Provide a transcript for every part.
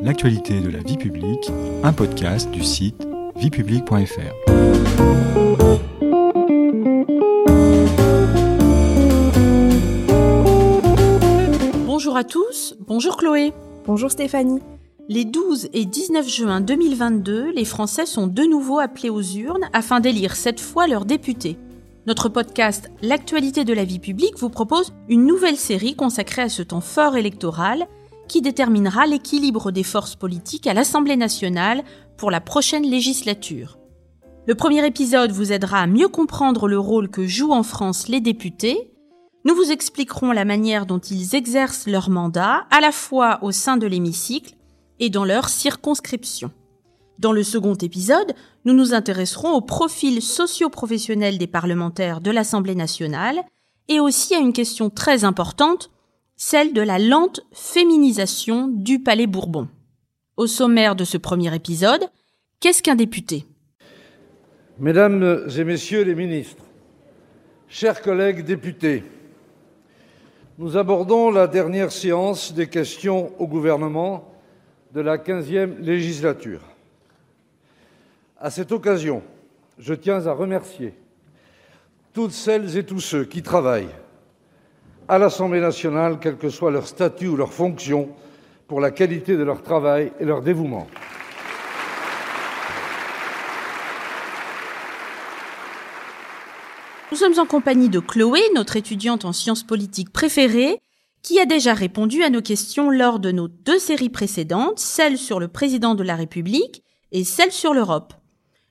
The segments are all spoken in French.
L'actualité de la vie publique, un podcast du site viepublique.fr. Bonjour à tous, bonjour Chloé. Bonjour Stéphanie. Les 12 et 19 juin 2022, les Français sont de nouveau appelés aux urnes afin d'élire cette fois leurs députés. Notre podcast L'actualité de la vie publique vous propose une nouvelle série consacrée à ce temps fort électoral qui déterminera l'équilibre des forces politiques à l'Assemblée nationale pour la prochaine législature. Le premier épisode vous aidera à mieux comprendre le rôle que jouent en France les députés. Nous vous expliquerons la manière dont ils exercent leur mandat, à la fois au sein de l'hémicycle et dans leur circonscription. Dans le second épisode, nous nous intéresserons au profil socio-professionnel des parlementaires de l'Assemblée nationale et aussi à une question très importante, celle de la lente féminisation du Palais Bourbon. Au sommaire de ce premier épisode, qu'est-ce qu'un député? Mesdames et Messieurs les ministres, chers collègues députés, nous abordons la dernière séance des questions au gouvernement de la 15e législature. À cette occasion, je tiens à remercier toutes celles et tous ceux qui travaillent à l'Assemblée nationale, quel que soit leur statut ou leur fonction, pour la qualité de leur travail et leur dévouement. Nous sommes en compagnie de Chloé, notre étudiante en sciences politiques préférée, qui a déjà répondu à nos questions lors de nos deux séries précédentes, celle sur le président de la République et celle sur l'Europe.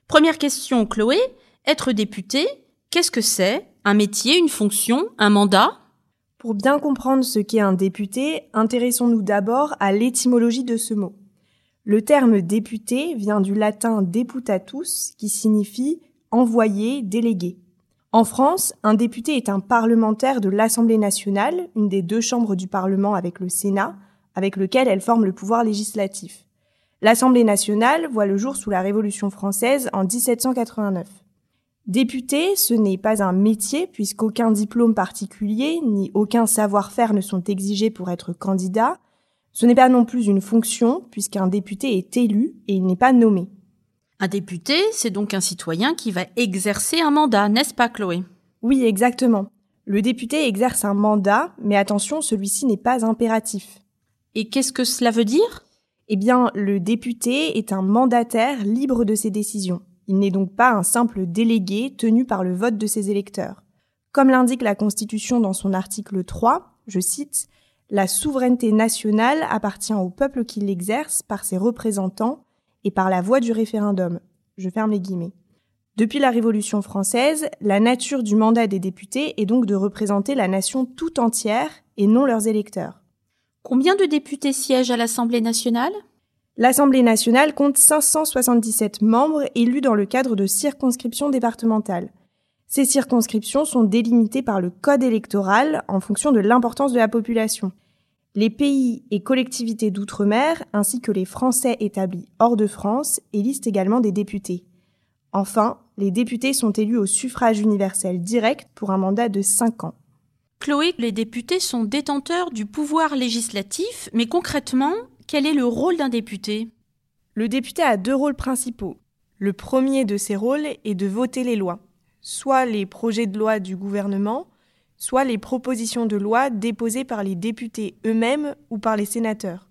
Première question, Chloé. Être député, qu'est-ce que c'est? Un métier, une fonction, un mandat? Pour bien comprendre ce qu'est un député, intéressons-nous d'abord à l'étymologie de ce mot. Le terme député vient du latin deputatus, qui signifie envoyé, délégué. En France, un député est un parlementaire de l'Assemblée nationale, une des deux chambres du Parlement avec le Sénat, avec lequel elle forme le pouvoir législatif. L'Assemblée nationale voit le jour sous la Révolution française en 1789. Député, ce n'est pas un métier puisqu'aucun diplôme particulier ni aucun savoir-faire ne sont exigés pour être candidat. Ce n'est pas non plus une fonction puisqu'un député est élu et il n'est pas nommé. Un député, c'est donc un citoyen qui va exercer un mandat, n'est-ce pas Chloé? Oui, exactement. Le député exerce un mandat, mais attention, celui-ci n'est pas impératif. Et qu'est-ce que cela veut dire? Eh bien, le député est un mandataire libre de ses décisions. Il n'est donc pas un simple délégué tenu par le vote de ses électeurs. Comme l'indique la Constitution dans son article 3, je cite, La souveraineté nationale appartient au peuple qui l'exerce par ses représentants et par la voie du référendum. Je ferme les guillemets. Depuis la Révolution française, la nature du mandat des députés est donc de représenter la nation tout entière et non leurs électeurs. Combien de députés siègent à l'Assemblée nationale? L'Assemblée nationale compte 577 membres élus dans le cadre de circonscriptions départementales. Ces circonscriptions sont délimitées par le code électoral en fonction de l'importance de la population. Les pays et collectivités d'outre-mer, ainsi que les Français établis hors de France, élisent également des députés. Enfin, les députés sont élus au suffrage universel direct pour un mandat de 5 ans. Chloé, les députés sont détenteurs du pouvoir législatif, mais concrètement, quel est le rôle d'un député? Le député a deux rôles principaux. Le premier de ces rôles est de voter les lois, soit les projets de loi du gouvernement, soit les propositions de loi déposées par les députés eux-mêmes ou par les sénateurs.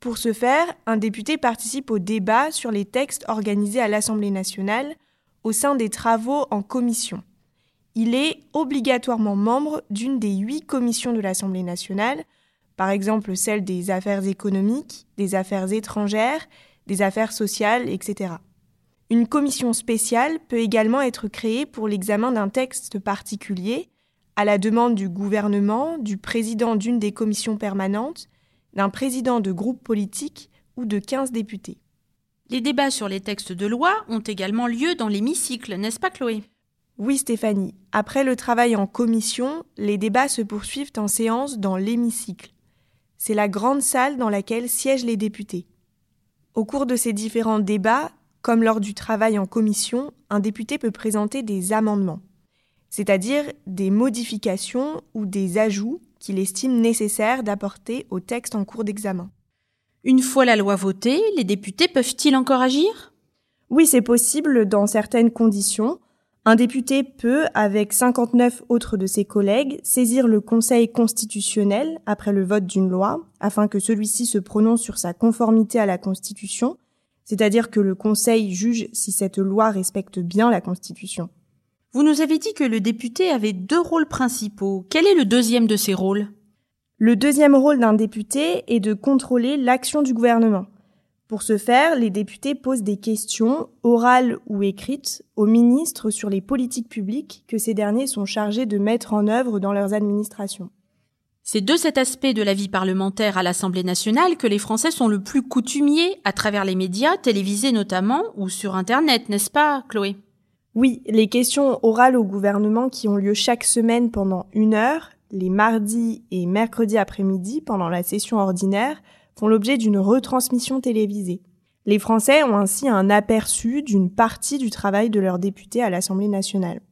Pour ce faire, un député participe au débat sur les textes organisés à l'Assemblée nationale au sein des travaux en commission. Il est obligatoirement membre d'une des huit commissions de l'Assemblée nationale, par exemple celle des affaires économiques, des affaires étrangères, des affaires sociales, etc. Une commission spéciale peut également être créée pour l'examen d'un texte particulier, à la demande du gouvernement, du président d'une des commissions permanentes, d'un président de groupe politique ou de 15 députés. Les débats sur les textes de loi ont également lieu dans l'hémicycle, n'est-ce pas Chloé? Oui Stéphanie, après le travail en commission, les débats se poursuivent en séance dans l'hémicycle. C'est la grande salle dans laquelle siègent les députés. Au cours de ces différents débats, comme lors du travail en commission, un député peut présenter des amendements c'est-à-dire des modifications ou des ajouts qu'il estime nécessaire d'apporter au texte en cours d'examen. Une fois la loi votée, les députés peuvent-ils encore agir? Oui, c'est possible dans certaines conditions. Un député peut, avec 59 autres de ses collègues, saisir le Conseil constitutionnel après le vote d'une loi, afin que celui-ci se prononce sur sa conformité à la Constitution, c'est-à-dire que le Conseil juge si cette loi respecte bien la Constitution. Vous nous avez dit que le député avait deux rôles principaux. Quel est le deuxième de ces rôles? Le deuxième rôle d'un député est de contrôler l'action du gouvernement. Pour ce faire, les députés posent des questions, orales ou écrites, aux ministres sur les politiques publiques que ces derniers sont chargés de mettre en œuvre dans leurs administrations. C'est de cet aspect de la vie parlementaire à l'Assemblée nationale que les Français sont le plus coutumiers à travers les médias, télévisés notamment, ou sur Internet, n'est-ce pas, Chloé? Oui, les questions orales au gouvernement qui ont lieu chaque semaine pendant une heure, les mardis et mercredis après-midi pendant la session ordinaire, font l'objet d'une retransmission télévisée. Les Français ont ainsi un aperçu d'une partie du travail de leurs députés à l'Assemblée nationale.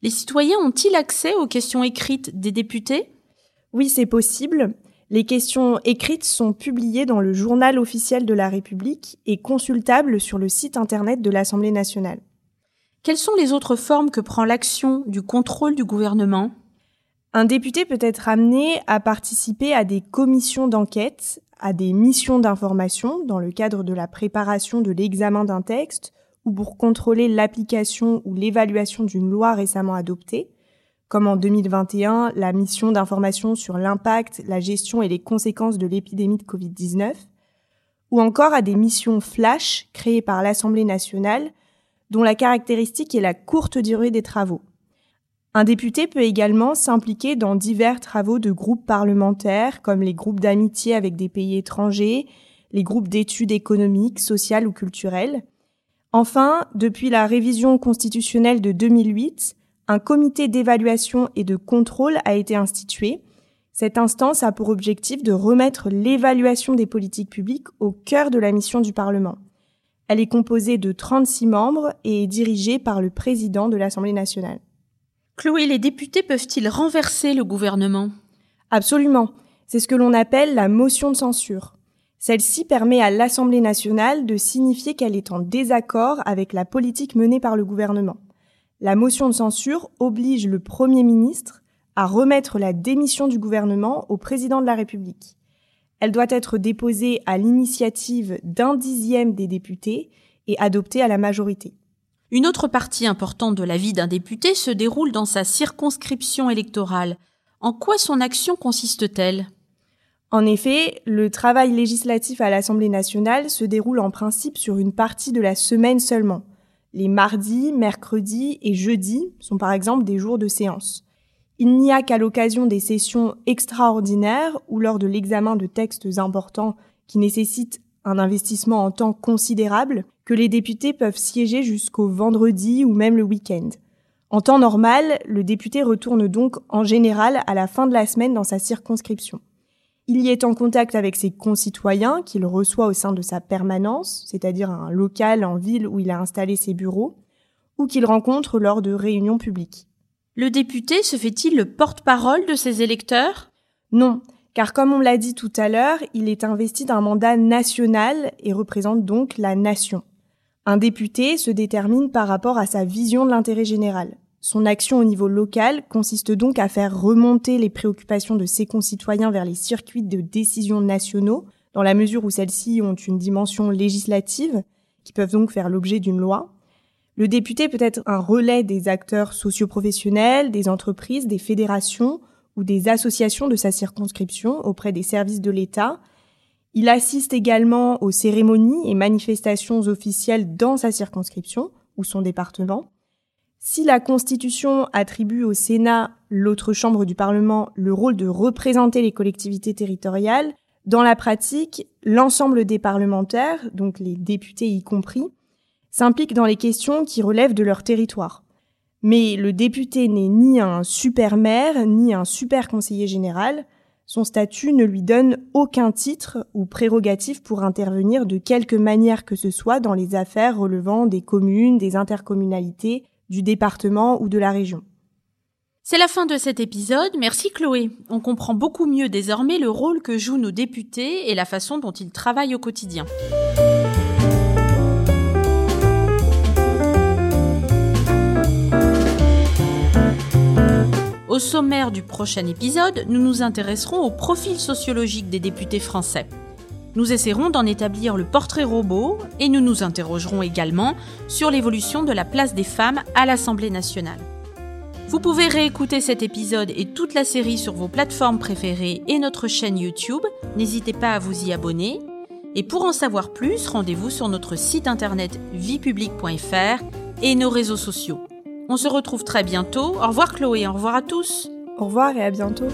Les citoyens ont-ils accès aux questions écrites des députés? Oui, c'est possible. Les questions écrites sont publiées dans le journal officiel de la République et consultables sur le site internet de l'Assemblée nationale. Quelles sont les autres formes que prend l'action du contrôle du gouvernement? Un député peut être amené à participer à des commissions d'enquête, à des missions d'information dans le cadre de la préparation de l'examen d'un texte ou pour contrôler l'application ou l'évaluation d'une loi récemment adoptée, comme en 2021 la mission d'information sur l'impact, la gestion et les conséquences de l'épidémie de Covid-19, ou encore à des missions flash créées par l'Assemblée nationale dont la caractéristique est la courte durée des travaux. Un député peut également s'impliquer dans divers travaux de groupes parlementaires, comme les groupes d'amitié avec des pays étrangers, les groupes d'études économiques, sociales ou culturelles. Enfin, depuis la révision constitutionnelle de 2008, un comité d'évaluation et de contrôle a été institué. Cette instance a pour objectif de remettre l'évaluation des politiques publiques au cœur de la mission du Parlement. Elle est composée de 36 membres et est dirigée par le président de l'Assemblée nationale. Chloé, les députés peuvent-ils renverser le gouvernement? Absolument. C'est ce que l'on appelle la motion de censure. Celle-ci permet à l'Assemblée nationale de signifier qu'elle est en désaccord avec la politique menée par le gouvernement. La motion de censure oblige le Premier ministre à remettre la démission du gouvernement au président de la République. Elle doit être déposée à l'initiative d'un dixième des députés et adoptée à la majorité. Une autre partie importante de la vie d'un député se déroule dans sa circonscription électorale. En quoi son action consiste-t-elle? En effet, le travail législatif à l'Assemblée nationale se déroule en principe sur une partie de la semaine seulement. Les mardis, mercredis et jeudis sont par exemple des jours de séance. Il n'y a qu'à l'occasion des sessions extraordinaires ou lors de l'examen de textes importants qui nécessitent un investissement en temps considérable que les députés peuvent siéger jusqu'au vendredi ou même le week-end. En temps normal, le député retourne donc en général à la fin de la semaine dans sa circonscription. Il y est en contact avec ses concitoyens qu'il reçoit au sein de sa permanence, c'est-à-dire un local en ville où il a installé ses bureaux, ou qu'il rencontre lors de réunions publiques. Le député se fait-il le porte-parole de ses électeurs? Non, car comme on l'a dit tout à l'heure, il est investi d'un mandat national et représente donc la nation. Un député se détermine par rapport à sa vision de l'intérêt général. Son action au niveau local consiste donc à faire remonter les préoccupations de ses concitoyens vers les circuits de décision nationaux, dans la mesure où celles-ci ont une dimension législative, qui peuvent donc faire l'objet d'une loi. Le député peut être un relais des acteurs socioprofessionnels, des entreprises, des fédérations ou des associations de sa circonscription auprès des services de l'État. Il assiste également aux cérémonies et manifestations officielles dans sa circonscription ou son département. Si la Constitution attribue au Sénat, l'autre chambre du Parlement, le rôle de représenter les collectivités territoriales, dans la pratique, l'ensemble des parlementaires, donc les députés y compris, s'impliquent dans les questions qui relèvent de leur territoire. Mais le député n'est ni un super maire, ni un super conseiller général. Son statut ne lui donne aucun titre ou prérogative pour intervenir de quelque manière que ce soit dans les affaires relevant des communes, des intercommunalités, du département ou de la région. C'est la fin de cet épisode. Merci Chloé. On comprend beaucoup mieux désormais le rôle que jouent nos députés et la façon dont ils travaillent au quotidien. Au sommaire du prochain épisode, nous nous intéresserons au profil sociologique des députés français. Nous essaierons d'en établir le portrait robot et nous nous interrogerons également sur l'évolution de la place des femmes à l'Assemblée nationale. Vous pouvez réécouter cet épisode et toute la série sur vos plateformes préférées et notre chaîne YouTube. N'hésitez pas à vous y abonner. Et pour en savoir plus, rendez-vous sur notre site internet viepublique.fr et nos réseaux sociaux. On se retrouve très bientôt. Au revoir Chloé, au revoir à tous. Au revoir et à bientôt.